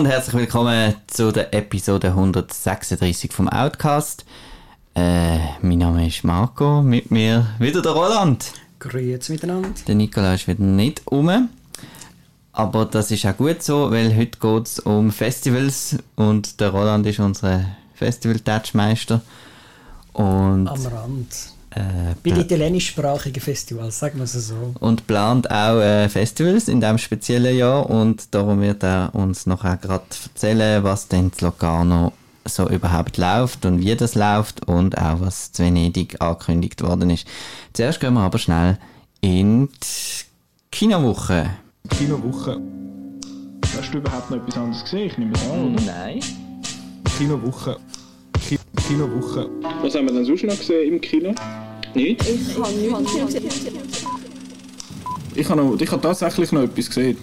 Und herzlich willkommen zu der Episode 136 vom Outcast. Äh, mein Name ist Marco, mit mir wieder der Roland. Grüezi miteinander. Der Nikola ist wieder nicht um. Aber das ist auch gut so, weil heute geht es um Festivals und der Roland ist unser Festival-Touchmeister. Am Rand. Äh, Bei den italienischsprachigen Festivals, sagen wir es so. Und plant auch äh, Festivals in diesem speziellen Jahr und darum wird er uns noch gerade erzählen, was denn zu Locarno so überhaupt läuft und wie das läuft und auch was zu Venedig angekündigt worden ist. Zuerst gehen wir aber schnell in die Kinowoche. Kinowoche. Hast du überhaupt noch etwas anderes gesehen? Ich nehme es an, oder? Nein. Kinowoche. Ki Kinowoche. Was haben wir denn sonst noch gesehen im Kino? Nicht? Ich habe nichts gesehen. Ich habe, noch, ich habe tatsächlich noch etwas gesehen.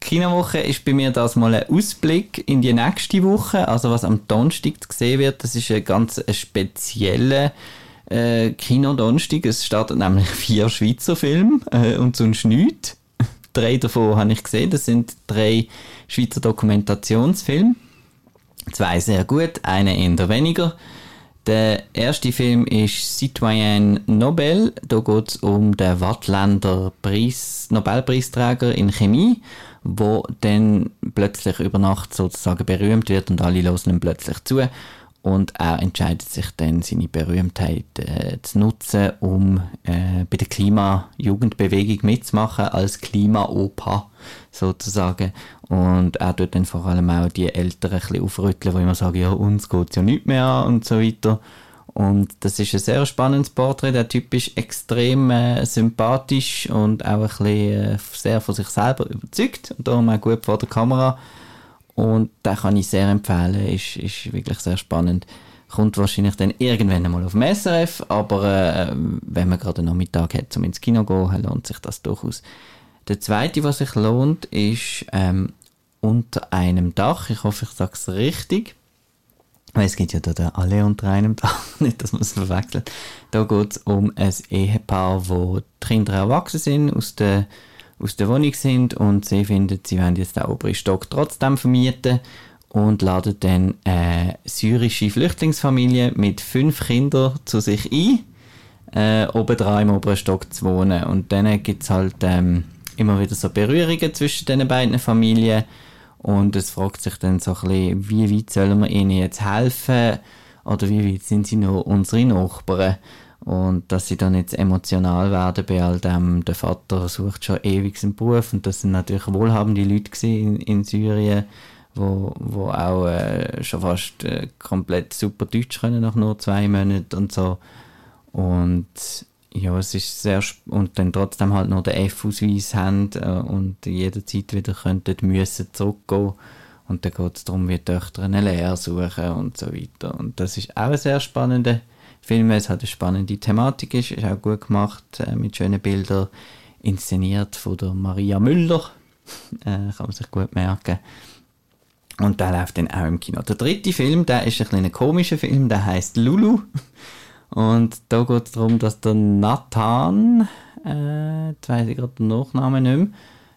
Kinowoche ist bei mir das mal ein Ausblick in die nächste Woche. Also was am Donnerstag gesehen wird, das ist ein ganz spezieller äh, Kinodonnerstag. Es startet nämlich vier Schweizer Filme äh, und sonst nichts. drei davon habe ich gesehen. Das sind drei Schweizer Dokumentationsfilme. Zwei sehr gut, eine eher weniger. Der erste Film ist Citoyen Nobel. Da geht es um den Wattländer Preis, Nobelpreisträger in Chemie, wo dann plötzlich über Nacht sozusagen berühmt wird und alle hören ihm plötzlich zu. Und er entscheidet sich dann, seine Berühmtheit äh, zu nutzen, um äh, bei der Klima-Jugendbewegung mitzumachen, als Klima-Opa sozusagen. Und er tut dann vor allem auch die Eltern ein bisschen aufrütteln, die immer sagen, ja, uns geht es ja nicht mehr an und so weiter. Und das ist ein sehr spannendes Porträt. Der Typ ist extrem äh, sympathisch und auch ein bisschen äh, sehr von sich selber überzeugt und darum auch gut vor der Kamera. Und den kann ich sehr empfehlen, ist, ist wirklich sehr spannend. Kommt wahrscheinlich dann irgendwann einmal auf dem SRF, aber äh, wenn man gerade einen Nachmittag hat, um ins Kino zu gehen, lohnt sich das durchaus. Der zweite, was sich lohnt, ist ähm, unter einem Dach. Ich hoffe, ich sage es richtig. Weil es gibt ja da alle unter einem Dach, nicht, dass man es verwechselt. Da geht es um ein Ehepaar, wo die Kinder erwachsen sind, aus der aus der Wohnung sind und sie finden, sie wollen jetzt den oberen Stock trotzdem vermieten und laden dann eine syrische Flüchtlingsfamilie mit fünf Kindern zu sich ein, äh, oben dran im oberen Stock zu wohnen. Und dann gibt es halt ähm, immer wieder so Berührungen zwischen den beiden Familien und es fragt sich dann so ein bisschen, wie weit sollen wir ihnen jetzt helfen oder wie weit sind sie noch unsere Nachbarn? Und dass sie dann jetzt emotional werden bei all dem, der Vater sucht schon ewig einen Beruf und das sind natürlich wohlhabende Leute in, in Syrien, wo, wo auch äh, schon fast äh, komplett super Deutsch können nach nur zwei Monaten und so. Und ja, es ist sehr und dann trotzdem halt noch den F-Ausweis haben äh, und jederzeit wieder könnten müssen zurückgehen und dann geht es darum, wie die Töchter eine Lehre suchen und so weiter. Und das ist auch ein sehr spannender Film, es hat eine spannende Thematik ist, ist auch gut gemacht, äh, mit schönen Bildern, inszeniert von der Maria Müller, äh, kann man sich gut merken. Und der läuft dann auch im Kino. Der dritte Film, der ist ein kleiner komischer Film, der heißt Lulu. Und da geht es darum, dass der Nathan, äh, jetzt weiss ich gerade den Nachnamen nicht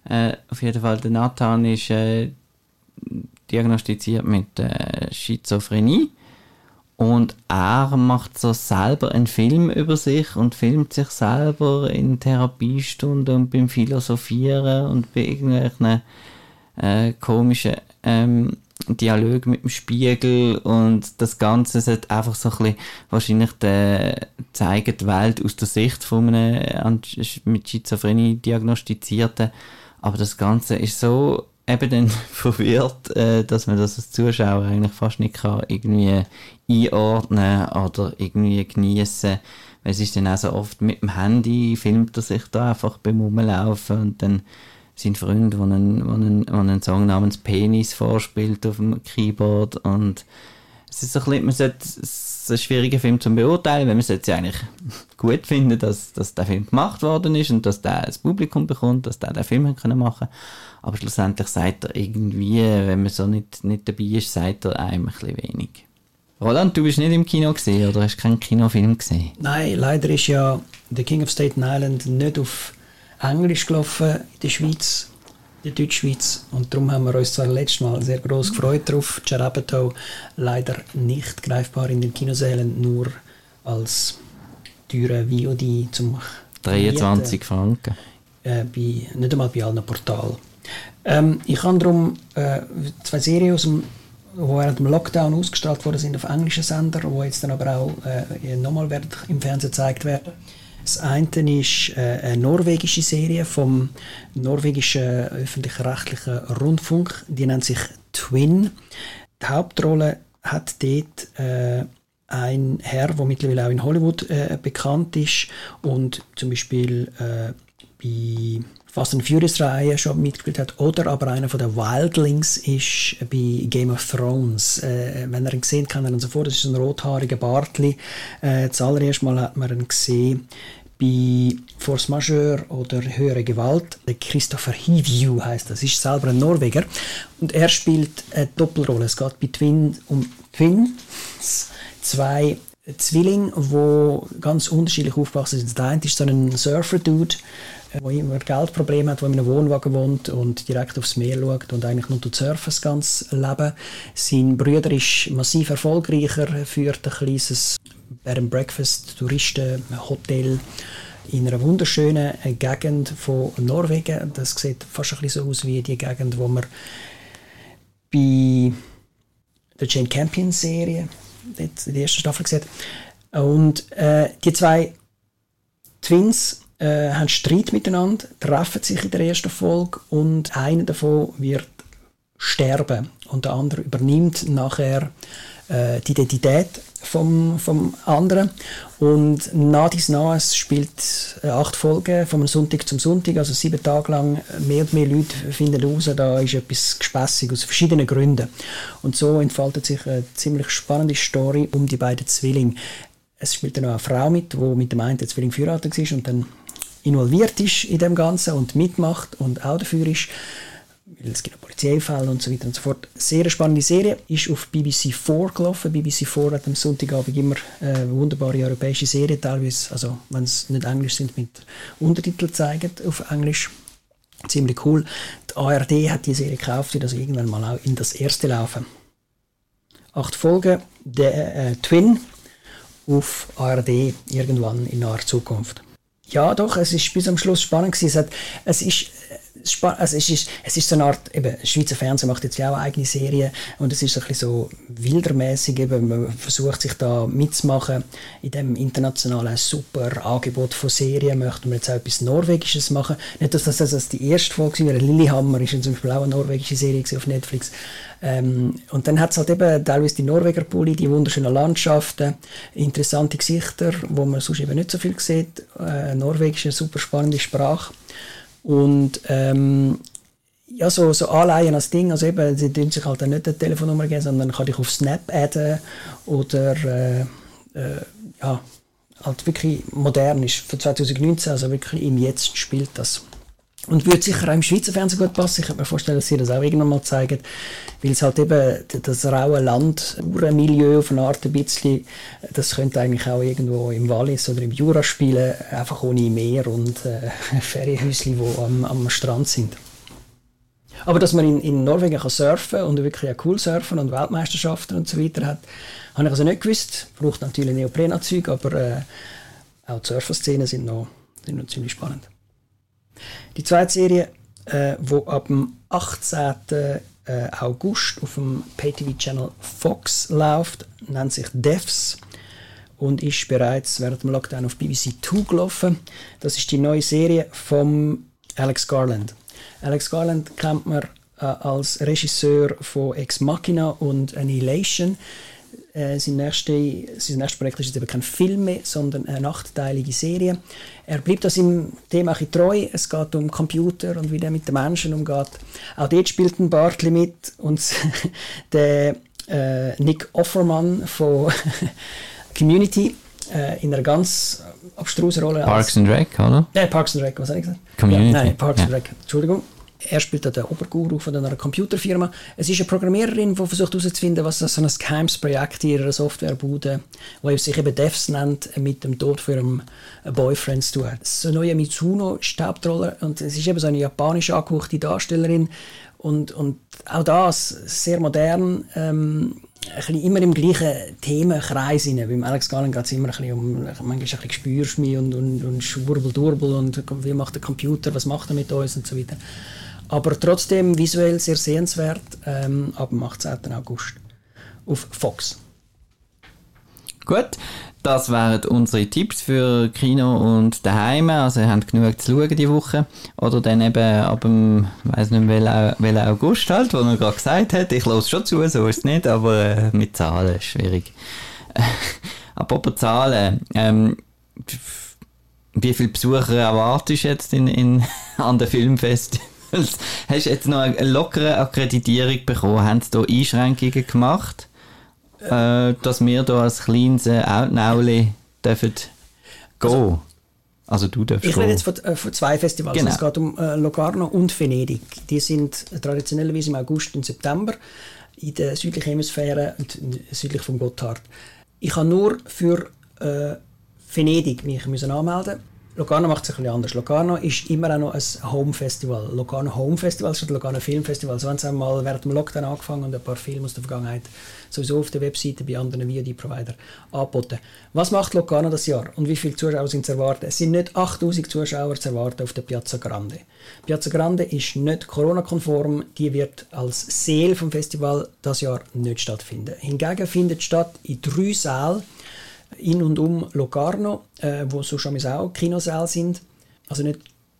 mehr, äh, auf jeden Fall der Nathan ist äh, diagnostiziert mit äh, Schizophrenie. Und er macht so selber einen Film über sich und filmt sich selber in Therapiestunden und beim Philosophieren und bei irgendwelchen äh, komischen ähm, Dialog mit dem Spiegel und das Ganze sollte einfach so ein bisschen wahrscheinlich der, zeigen die Welt aus der Sicht von einem mit Schizophrenie diagnostizierten. Aber das Ganze ist so eben dann verwirrt, äh, dass man das als Zuschauer eigentlich fast nicht kann irgendwie einordnen oder irgendwie genießen. Weil es ist dann auch so oft mit dem Handy, filmt er sich da einfach beim Rumlaufen und dann sind Freunde, die einen, einen, einen Song namens Penis vorspielt auf dem Keyboard und es ist ein bisschen, man sollte, es ist ein schwieriger Film zu beurteilen, weil man sollte es eigentlich gut finden, dass, dass der Film gemacht worden ist und dass der das Publikum bekommt, dass der den Film machen können aber schlussendlich sagt er irgendwie, wenn man so nicht, nicht dabei ist, sagt er einem ein wenig. Roland, du bist nicht im Kino gesehen oder hast keinen Kinofilm gesehen? Nein, leider ist ja The King of Staten Island nicht auf Englisch gelaufen in der Schweiz. der Deutschschweiz. Und darum haben wir uns zwar letztes Mal sehr groß gefreut darauf. Jarabato leider nicht greifbar in den Kinosälen, nur als teure VOD zum 23 Franken. Äh, bei, nicht einmal bei allen Portalen. Ähm, ich habe darum äh, zwei Serien aus dem die während dem Lockdown ausgestrahlt worden sind auf englischen Sender, die jetzt dann aber auch äh, nochmal im Fernsehen gezeigt werden. Das eine ist äh, eine norwegische Serie vom norwegischen öffentlich-rechtlichen Rundfunk. Die nennt sich Twin. Die Hauptrolle hat dort äh, ein Herr, der mittlerweile auch in Hollywood äh, bekannt ist und zum Beispiel äh, bei Fast and Furious Reihe schon mitgespielt hat oder aber einer von den Wildlings ist bei Game of Thrones. Äh, wenn er ihn gesehen kann er ihn sofort, das ist ein rothaariger Bartli. Äh, das allererste Mal hat man ihn gesehen bei Force Majeure oder Höhere Gewalt. Christopher Hivju heißt das, ist selber ein Norweger und er spielt eine Doppelrolle. Es geht bei Twin um Twins, zwei Zwillinge, die ganz unterschiedlich aufgewachsen sind. Der eine ist so ein Surfer-Dude, der immer Geldprobleme hat, der in einem Wohnwagen wohnt und direkt aufs Meer schaut und eigentlich nur surfen das ganze Leben. Sein Bruder ist massiv erfolgreicher, führt ein kleines Bed and Breakfast Touristenhotel in einer wunderschönen Gegend von Norwegen. Das sieht fast ein bisschen so aus wie die Gegend, wo man bei der Jane Campion Serie in der ersten Staffel gesehen und äh, die zwei Twins äh, haben Streit miteinander, treffen sich in der ersten Folge und einer davon wird sterben und der andere übernimmt nachher äh, die Identität vom, vom anderen. Und nach dies nach, es spielt äh, acht Folgen vom Sonntag zum Sonntag, also sieben Tage lang. Mehr und mehr Leute finden heraus, da ist etwas gespässig aus verschiedenen Gründen. Und so entfaltet sich eine ziemlich spannende Story um die beiden Zwillinge. Es spielt dann auch eine Frau mit, die mit dem einen Zwilling verheiratet ist und dann involviert ist in dem Ganzen und mitmacht und auch dafür ist, weil es gibt Polizeifälle und so weiter und so fort. Sehr spannende Serie, ist auf BBC 4 gelaufen. BBC 4 hat am Sonntagabend immer äh, wunderbare europäische Serien, teilweise, also wenn es nicht Englisch sind, mit Untertiteln zeigen auf Englisch. Ziemlich cool. Die ARD hat die Serie gekauft, wird also irgendwann mal auch in das erste laufen. Acht Folgen, der äh, Twin auf ARD irgendwann in naher Zukunft. Ja, doch, es ist bis am Schluss spannend gewesen. Es, hat, es ist also es ist, es ist so eine Art, eben, Schweizer Fernsehen macht jetzt ja auch eigene Serien und es ist ein bisschen so wildermäßig, eben, man versucht sich da mitzumachen in dem internationalen super Angebot von Serien, möchten wir jetzt auch etwas Norwegisches machen. Nicht, dass das, das die erste Folge war, Lillehammer ist zum Beispiel auch eine norwegische Serie auf Netflix. Ähm, und dann hat es halt eben teilweise die Norweger Pulli, die wunderschönen Landschaften, interessante Gesichter, wo man sonst eben nicht so viel sieht, äh, norwegische, super spannende Sprache. Und ähm, ja, so, so anleihen als Ding, also eben, sie dürfen sich halt dann nicht eine Telefonnummer geben, sondern kann ich auf Snap adden oder äh, äh, ja, halt wirklich modern ist für 2019, also wirklich im Jetzt spielt das. Und würde sicher auch im Schweizer Fernsehen gut passen. Ich könnte mir vorstellen, dass sie das auch irgendwann mal zeigen, weil es halt eben das raue Land, Milieu auf eine Art ein bisschen, das könnte eigentlich auch irgendwo im Wallis oder im Jura spielen, einfach ohne Meer und äh, Ferienhäuschen, die am, am Strand sind. Aber dass man in, in Norwegen kann surfen und wirklich auch cool surfen und Weltmeisterschaften und so weiter hat, habe ich also nicht gewusst. Braucht natürlich Neoprenanzüge, aber äh, auch die Surferszenen sind noch, sind noch ziemlich spannend. Die zweite Serie, äh, wo ab dem 18. Äh, August auf dem Pay-TV-Channel Fox läuft, nennt sich Devs und ist bereits während dem Lockdown auf BBC 2 gelaufen. Das ist die neue Serie von Alex Garland. Alex Garland kennt man äh, als Regisseur von Ex Machina und Annihilation. Äh, sein, nächstes, sein nächstes Projekt ist jetzt eben kein Film mehr, sondern eine achtteilige Serie. Er bleibt das im Thema ein treu. Es geht um Computer und wie der mit den Menschen umgeht. Auch dort spielt ein Bartli mit und der äh, Nick Offerman von Community äh, in einer ganz abstrusen Rolle. Parks and Rec, oder? Nein, Parks and Rec, was habe ich gesagt? Community. Ja, nein, Parks ja. and Rec, Entschuldigung. Er spielt den Oberguru von einer Computerfirma. Es ist eine Programmiererin, die versucht herauszufinden, was so ein geheimes Projekt in ihrer Softwarebude, wo sich eben Devs nennt, mit dem Tod für einen Boyfriend zu tun hat. So eine neue Mitsuno ist und es ist eben so eine japanisch angehauchte Darstellerin und, und auch das sehr modern. Ähm, ein bisschen immer im gleichen Themenkreis rein. Beim Alex Gallen geht es immer ein bisschen um, manchmal ein bisschen spürst und, und, und schwurbel, durbel und wie macht der Computer, was macht er mit uns und so weiter. Aber trotzdem visuell sehr sehenswert ähm, ab dem 18. August auf Fox. Gut, das wären unsere Tipps für Kino und daheim. Also ihr habt genug zu schauen die Woche. Oder dann eben ab dem, weiß nicht welchen August halt, wo er gerade gesagt hat. Ich lasse schon zu, so ist es nicht, aber äh, mit Zahlen schwierig. Apropos Zahlen, ähm, wie viele Besucher erwartest du jetzt in, in, an den Filmfestivals? Hast du jetzt noch eine lockere Akkreditierung bekommen? Haben sie da Einschränkungen gemacht? äh, dass wir hier als kleines Outnauli dürfen gehen. Also, also du darfst Ich rede jetzt von, äh, von zwei Festivals. Genau. Es geht um äh, Locarno und Venedig. Die sind traditionellerweise im August und September in der südlichen Hemisphäre und südlich vom Gotthard. Ich habe nur für äh, Venedig mich müssen anmelden Locarno macht es ein bisschen anders. Locarno ist immer auch noch ein Home-Festival. Locarno Home Festival statt Locarno Film Festival. So haben sie einmal während dem Lockdown angefangen und ein paar Filme aus der Vergangenheit sowieso auf der Webseite bei anderen VOD-Provider angeboten. Was macht Locarno das Jahr und wie viele Zuschauer sind zu erwarten? Es sind nicht 8000 Zuschauer zu erwarten auf der Piazza Grande. Piazza Grande ist nicht Corona-konform, die wird als Seel vom Festival das Jahr nicht stattfinden. Hingegen findet statt in drei Sälen in und um Locarno, äh, wo so schon auch Kinosäle sind. Also nicht,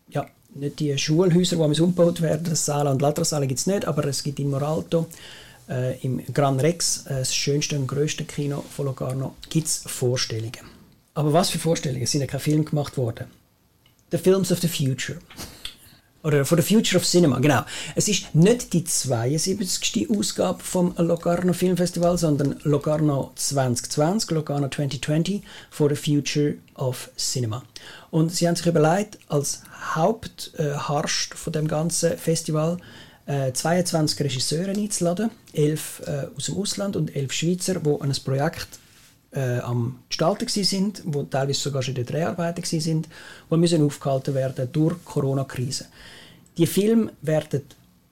ja, nicht die Schulhäuser, die umgebaut werden, das Sala und Latrasale gibt es nicht, aber es gibt in Moralto, äh, im Gran Rex, äh, das schönste und grösste Kino von Locarno, gibt es Vorstellungen. Aber was für Vorstellungen? Es sind ja keine Filme gemacht worden. The Films of the Future oder for the Future of Cinema, genau. Es ist nicht die 72. Ausgabe vom Locarno Filmfestival, sondern Locarno 2020, Locarno 2020 for the Future of Cinema. Und sie haben sich überlegt, als Hauptharst äh, von dem ganzen Festival äh, 22 Regisseure einzuladen, 11 äh, aus dem Ausland und 11 Schweizer, die ein Projekt äh, am Gestalten sind, wo teilweise sogar schon in der Dreharbeiten sind, die müssen aufgehalten werden durch die Corona-Krise. Die Filme werden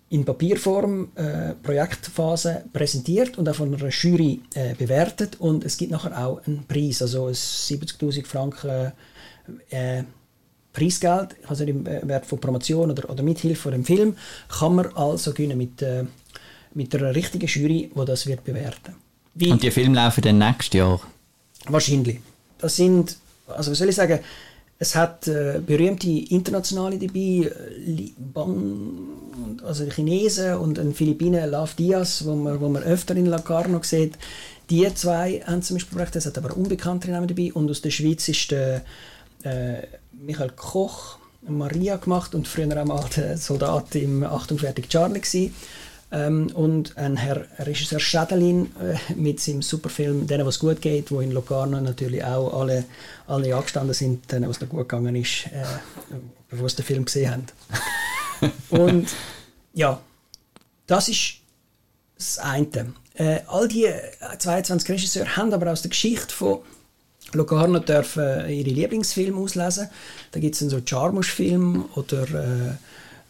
in Papierform äh, Projektphase präsentiert und auch von einer Jury äh, bewertet und es gibt nachher auch einen Preis, also ein 70'000 Franken äh, Preisgeld, also im Wert von Promotion oder, oder Mithilfe von dem Film, kann man also gewinnen mit, äh, mit einer richtigen Jury, die das wird bewerten. Wie, und die Filme laufen dann nächstes Jahr? Wahrscheinlich. Das sind, also was soll ich sagen, es hat äh, berühmte Internationale dabei, äh, also Chinesen und ein Philippiner, Love Diaz, wo man, wo man öfter in Locarno sieht. Die zwei haben zum Beispiel gebracht, es hat aber unbekanntere Namen dabei. Und aus der Schweiz ist der äh, Michael Koch, Maria gemacht und früher auch mal der Soldat im Achtung fertig Charlie gewesen. Ähm, und ein Herr Regisseur Schädelin äh, mit seinem Superfilm «Denen, was gut geht», wo in Locarno natürlich auch alle, alle angestanden sind, denen, was noch gut gegangen ist, äh, bevor sie den Film gesehen haben. und ja, das ist das eine. Äh, all die 22 Regisseure haben aber aus der Geschichte von Locarno dürfen ihre Lieblingsfilme auslesen. Da gibt es so Charmusch-Film oder äh,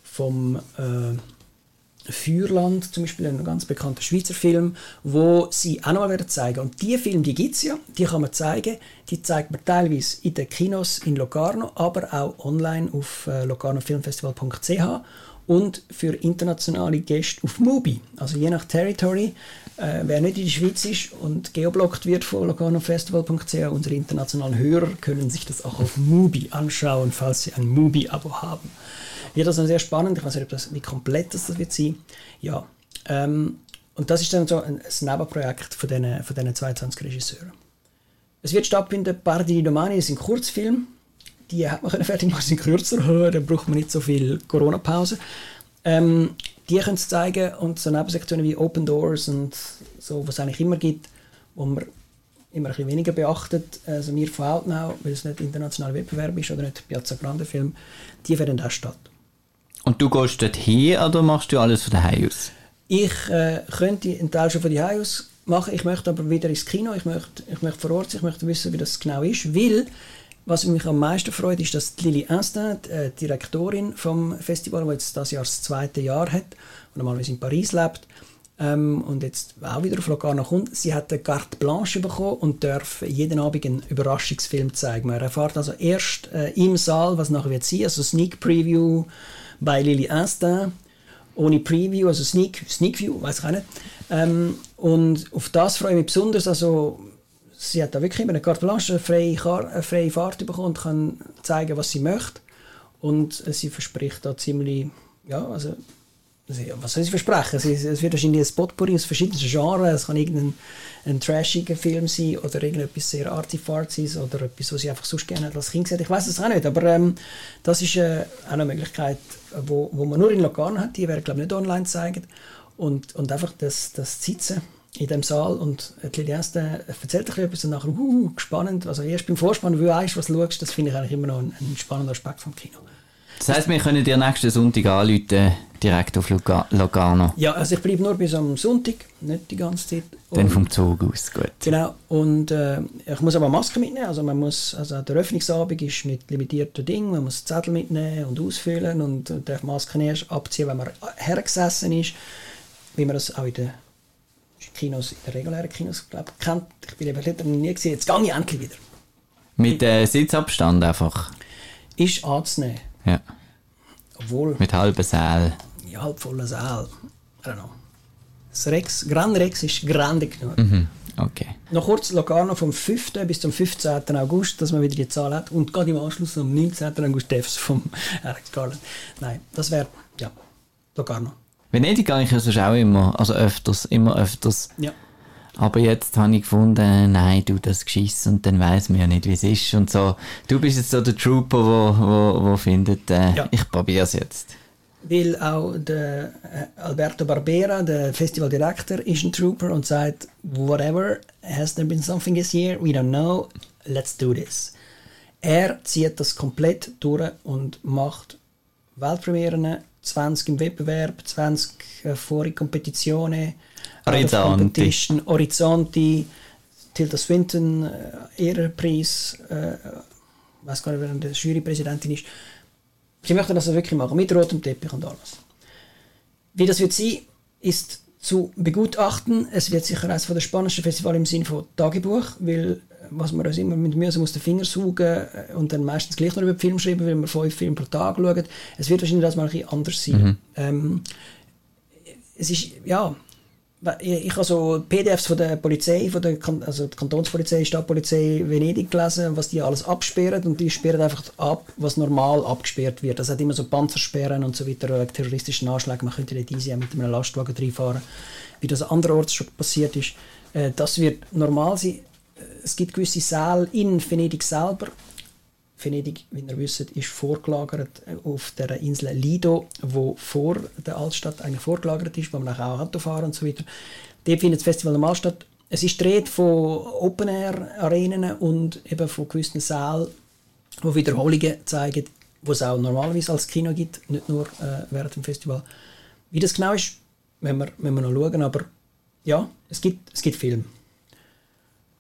vom äh, Feuerland, zum Beispiel ein ganz bekannter Schweizer Film, wo sie auch noch mal zeigen Und die Filme, die gibt es ja, die kann man zeigen. Die zeigt man teilweise in den Kinos in Locarno, aber auch online auf äh, locarnofilmfestival.ch und für internationale Gäste auf Mubi. Also je nach Territory, äh, wer nicht in der Schweiz ist und geoblockt wird von locarnofestival.ch, unsere internationalen Hörer können sich das auch auf Mubi anschauen, falls sie ein Mubi-Abo haben wird das dann sehr spannend. Ich weiß nicht, ob das, wie komplett das wird sein. Ja, ähm, und das ist dann so ein, ein Nebenprojekt von diesen, von diesen 22 Regisseuren. Es wird stattfinden, Pardi di Domani ist ein Kurzfilm. Die hat man fertig machen, sind kürzer, da braucht man nicht so viel Corona-Pause. Ähm, die können es zeigen und so Nebensektionen wie Open Doors und so, was es eigentlich immer gibt, wo man immer ein bisschen weniger beachtet. Also wir von Outnow, weil es nicht internationaler Wettbewerb ist oder nicht Piazza Grande Film, die werden auch statt. Und du gehst dort hin oder machst du alles von daheim aus? Ich äh, könnte einen Teil schon von daheim aus machen, ich möchte aber wieder ins Kino, ich möchte, ich möchte vor Ort sein, ich möchte wissen, wie das genau ist, weil was mich am meisten freut, ist, dass Lili die äh, Direktorin vom Festival, die jetzt das Jahr das zweite Jahr hat und normalerweise in Paris lebt ähm, und jetzt auch wieder auf Locarno kommt, sie hat eine Carte Blanche bekommen und darf jeden Abend einen Überraschungsfilm zeigen. Man erfährt also erst äh, im Saal, was nachher wird sein, also Sneak Preview bei Lili Instin, ohne Preview, also Sneak, Sneak View, weiß ich auch nicht. Ähm, und auf das freue ich mich besonders, also sie hat da wirklich eine Carte Blanche, eine freie, eine freie Fahrt bekommen und kann zeigen, was sie möchte. Und sie verspricht da ziemlich, ja, also, was soll sie versprechen? Es wird wahrscheinlich ein Potpourri aus verschiedenen Genres. Es kann irgendein ein trashiger Film sein oder irgendetwas sehr artifarziges oder etwas, was sie einfach sonst gerne als Kind gesehen Ich weiß es auch nicht, aber ähm, das ist äh, auch eine Möglichkeit, wo, wo man nur in Locarno hat. Die werden, glaube ich, nicht online zeigen. Und, und einfach das, das Sitzen in dem Saal und die Liliaste erzählt ein etwas und nachher, uh, spannend. Also erst beim Vorspann, wie du weißt, was du schaust, das finde ich eigentlich immer noch ein, ein spannender Aspekt vom Kino. Das heisst, wir können dir nächsten Sonntag anrufen, direkt auf Locarno? Ja, also ich bleibe nur bis am Sonntag, nicht die ganze Zeit. Und Dann vom Zug aus, gut. Genau, und äh, ich muss aber Maske mitnehmen, also man muss, also der Öffnungsabend ist mit limitierten Dingen, man muss Zettel mitnehmen und ausfüllen und darf Masken erst abziehen, wenn man hergesessen ist, wie man das auch in den Kinos, in den regulären Kinos glaub, kennt. Ich bin eben nie gesehen. Jetzt gehe ich endlich wieder. Mit äh, Sitzabstand einfach? Ist anzunehmen. Ja. Obwohl... Mit halben Saal. Ja, halb vollen Saal. I don't know. Das Rex, Grand Rex ist grande genug. Mhm. Okay. Noch kurz Locarno vom 5. bis zum 15. August, dass man wieder die Zahl hat. Und gerade im Anschluss am 19. August Devs vom Alex Garland. Nein, das wäre, ja, Locarno. Venedig gehe ich ja sonst auch immer, also öfters, immer öfters. Ja. Aber jetzt habe ich gefunden, nein, du das geschiss und dann weiß man ja nicht, wie es ist und so. Du bist jetzt so der Trooper, wo, wo, wo findet, äh, ja. ich probiere es jetzt. Weil auch der äh, Alberto Barbera, der Festivaldirektor, ist ein Trooper und sagt, whatever, has there been something this year? We don't know, let's do this. Er zieht das komplett durch und macht Weltpremieren 20 im Wettbewerb, 20 äh, Kompetitionen, Orizzonti. Orizzonti, Tilda Swinton, äh, Ehrenpreis, äh, ich weiß gar nicht, wer die Jurypräsidentin ist. Sie möchten das wirklich machen, mit rotem Teppich und alles. Wie das wird sein, ist zu begutachten. Es wird sicher eines der spannendsten Festivals im Sinne von Tagebuch, weil was man uns immer mit Mühe aus den Fingern saugen äh, und dann meistens gleich noch über den Film schreiben, weil wir fünf Filme pro Tag schauen. Es wird wahrscheinlich das mal ein bisschen anders sein. Mhm. Ähm, es ist, ja, ich habe so PDFs von der Polizei, von der, also die Kantonspolizei, Stadtpolizei Venedig gelesen, was die alles absperren und die sperren einfach ab, was normal abgesperrt wird. Das hat immer so Panzersperren und so weiter, terroristischen Anschläge, man könnte nicht easy mit einem Lastwagen reinfahren, wie das anderorts schon passiert ist. Äh, das wird normal sein es gibt gewisse Säle in Venedig selber. Venedig, wie ihr wisst, ist vorgelagert auf der Insel Lido, wo vor der Altstadt eigentlich vorgelagert ist, wo man auch Auto fahren und so weiter. Dort findet das Festival normal statt. Es ist dreht von Open-Air-Arenen und eben von gewissen Sälen, die Wiederholungen zeigen, wo es auch normalerweise als Kino gibt, nicht nur äh, während dem Festival. Wie das genau ist, müssen wir, müssen wir noch schauen, aber ja, es gibt, es gibt Filme.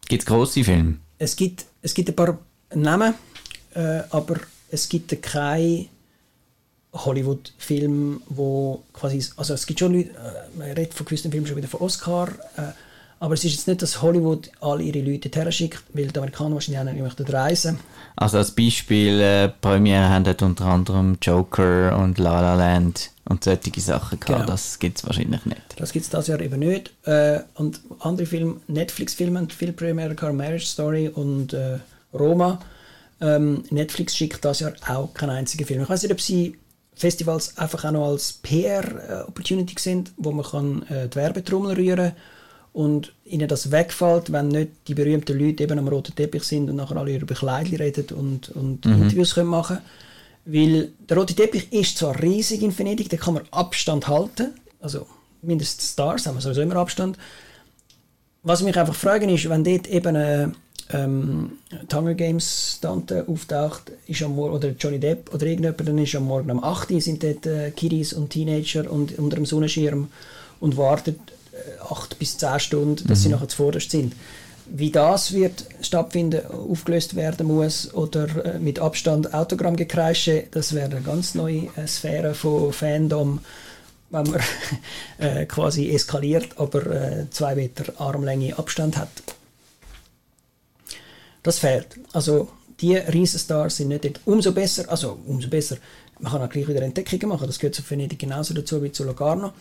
Gibt es grosse Filme? Es gibt, es gibt ein paar Namen, äh, aber es gibt keinen Hollywood-Film, wo quasi, also es gibt schon Leute, äh, man redet von gewissen Filmen schon wieder von Oscar, äh, aber es ist jetzt nicht, dass Hollywood alle ihre Leute dorthin schickt, weil die Amerikaner wahrscheinlich auch nicht reisen. Also als Beispiel, äh, Premiere haben unter anderem Joker und La La Land und solche Sachen gehabt. Genau. Das gibt es wahrscheinlich nicht. Das gibt es das Jahr eben nicht. Äh, und andere Filme, Netflix-Filme viel Premiere gehabt, Marriage Story und äh, Roma. Ähm, Netflix schickt das Jahr auch keinen einzigen Film. Ich weiß nicht, ob sie Festivals einfach auch noch als PR-Opportunity sind, wo man kann, äh, die Werbetrommel rühren kann und ihnen das wegfällt, wenn nicht die berühmten Leute eben am roten Teppich sind und nachher alle über Kleidchen reden und, und mhm. Interviews können machen Weil der rote Teppich ist zwar riesig in Venedig, da kann man Abstand halten, also mindestens Stars haben wir sowieso immer Abstand. Was mich einfach fragen ist, wenn dort eben eine ähm, Hunger Games Tante auftaucht, ist am Morgen, oder Johnny Depp oder irgendjemand, dann ist am Morgen um 8 Uhr sind dort äh, Kiddies und Teenager und, unter dem Sonnenschirm und warten äh, 8 bis 10 Stunden, dass mhm. sie nachher zuvorderst sind. Wie das wird stattfinden, aufgelöst werden muss oder äh, mit Abstand Autogrammgekreische, das wäre eine ganz neue äh, Sphäre von Fandom, wenn man äh, quasi eskaliert, aber äh, zwei Meter Armlänge Abstand hat. Das fehlt. Also die Riesenstars sind nicht dort. Umso besser, also umso besser, man kann auch gleich wieder Entdeckungen machen, das gehört zu Venedig genauso dazu wie zu Locarno.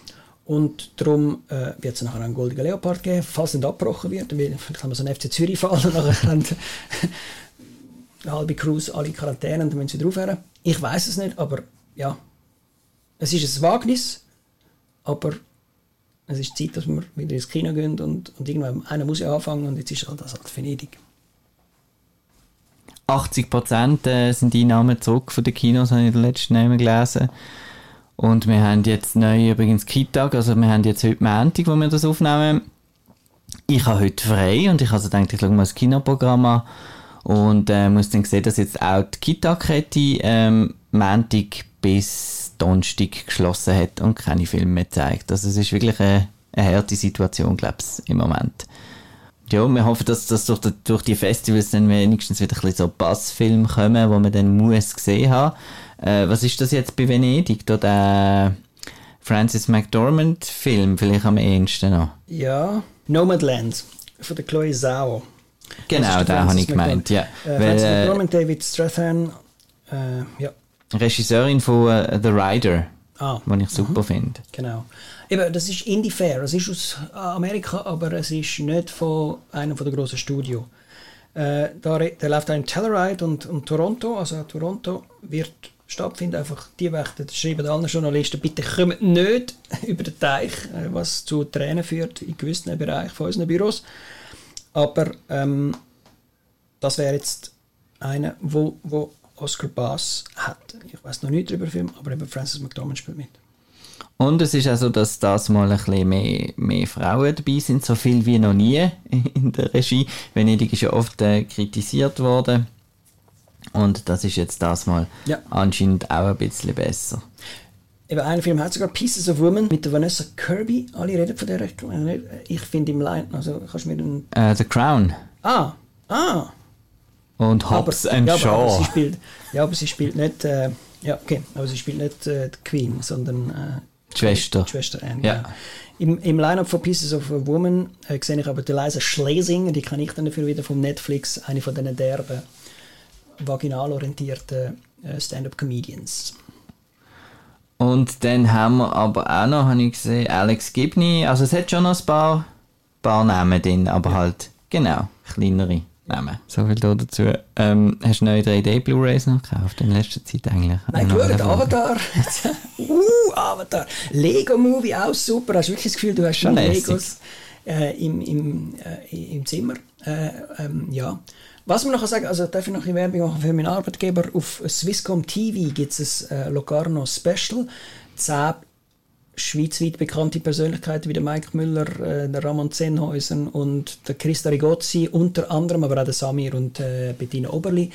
Und darum äh, wird es nachher einen Goldigen Leopard geben, falls nicht abgebrochen wird. Vielleicht haben wir so einen FC Zürich fallen und nachher haben eine halbe Cruise alle Quarantäne und dann müssen sie wieder aufhören. Ich weiß es nicht, aber ja, es ist ein Wagnis, aber es ist Zeit, dass wir wieder ins Kino gehen und, und irgendwann einer muss ja anfangen und jetzt ist halt das halt Venedig. 80 Prozent äh, sind die Einnahmen zurück von den Kinos, habe ich in den letzten Namen gelesen. Und wir haben jetzt neu übrigens Kitag, also wir haben jetzt heute Montag, wo wir das aufnehmen. Ich habe heute frei und ich habe also gedacht, ich schaue mal das Kinoprogramm an und äh, muss dann sehen, dass jetzt auch die Kita-Kette ähm, Montag bis Donnerstag geschlossen hat und keine Filme mehr zeigt. Also es ist wirklich eine, eine harte Situation, glaube ich, im Moment. Ja, wir hoffen, dass, dass durch, die, durch die Festivals dann wenigstens wieder ein bisschen so Bassfilme kommen, wo man dann muss gesehen haben. Äh, was ist das jetzt bei Venedig? Da der Francis McDormand Film vielleicht am ehesten noch? Ja, Nomadland von der Chloe Zhao. Genau, da habe ich gemeint, ja. Äh, Weil, Francis äh, McDormand, David Strathairn, äh, ja. Regisseurin von uh, The Rider, ah. was ich super mhm. finde. Genau. Eben, das ist Indie Fair. Es ist aus Amerika, aber es ist nicht von einem der grossen Studios. Äh, da, der läuft auch in Telluride und, und Toronto. Also Toronto wird stattfinden. Einfach die Wächter schreiben allen Journalisten, bitte kommt nicht über den Teich, äh, was zu Tränen führt in gewissen Bereichen von unseren Büros. Aber ähm, das wäre jetzt einer, wo, wo Oscar Bass hat. Ich weiß noch nicht über den Film, aber eben Francis McDormand spielt mit. Und es ist also, dass das mal ein bisschen mehr, mehr Frauen dabei sind, so viel wie noch nie in der Regie. Venedig ist ja oft äh, kritisiert worden. Und das ist jetzt das mal ja. anscheinend auch ein bisschen besser. Eben einen Film hat sogar Pieces of Women mit der Vanessa Kirby. Alle reden von der. Ich finde im Line, also kannst du mir den. Uh, The Crown. Ah, ah. Und Hobbs aber, and ja, Shaw. Aber sie spielt, ja, aber sie spielt nicht. Äh, ja, okay, aber sie spielt nicht äh, die Queen, sondern äh, die Schwester. Die Schwester Anne, ja. ja. Im, Im Line-Up von Pieces of a Woman äh, sehe ich aber die Liza Schlesing, die kann ich dann dafür wieder vom Netflix, eine von diesen derben, vaginal orientierten äh, Stand-Up-Comedians. Und dann haben wir aber auch noch, habe ich gesehen, Alex Gibney. Also es hat schon noch ein paar, paar Namen drin, aber ja. halt, genau, kleinere nehmen. So viel da dazu. Ähm, hast du neue 3D Blu-Rays noch gekauft in letzter Zeit eigentlich? Nein, gut, Avatar. uh, Avatar. Lego Movie auch super. Hast du wirklich das Gefühl, du hast schon Legos äh, im, im, äh, im Zimmer? Äh, ähm, ja. Was man noch sagen, also darf ich noch eine Werbung machen für meinen Arbeitgeber. Auf Swisscom TV gibt es ein äh, Locarno Special. 10 schweizweit bekannte Persönlichkeiten wie der Mike Müller, äh, der Ramon Zenhäusen und der Christa Rigozzi unter anderem, aber auch der Samir und äh, Bettina Oberli,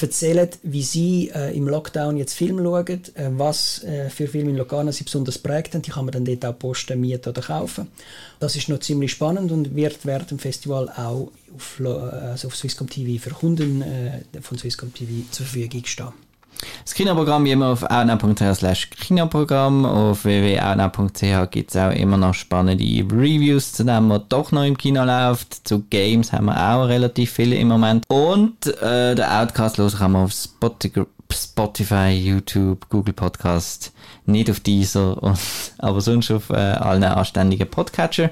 erzählen, wie sie äh, im Lockdown jetzt Film schauen, äh, was äh, für Filme in Locarno sie besonders prägt haben. Die kann man dann dort auch posten, mieten oder kaufen. Das ist noch ziemlich spannend und wird während dem Festival auch auf, also auf Swisscom TV für Kunden äh, von Swisscom TV zur Verfügung stehen. Das Kinoprogramm wie immer auf outnow.ch slash Kinoprogramm. Auf www.outnow.ch gibt es auch immer noch spannende Reviews zu dem, was doch noch im Kino läuft. Zu Games haben wir auch relativ viele im Moment. Und äh, der Outcast los kann man auf Spotify, YouTube, Google Podcast, nicht auf dieser, aber sonst auf äh, allen anständigen Podcatcher.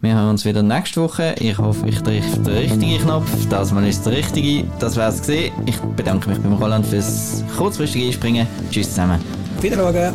Wir hören uns wieder nächste Woche. Ich hoffe, ich treffe den richtigen Knopf. Das Mal ist der richtige. Das wäre es gesehen. Ich bedanke mich beim Roland fürs kurzfristige Einspringen. Tschüss zusammen. Wiedersehen.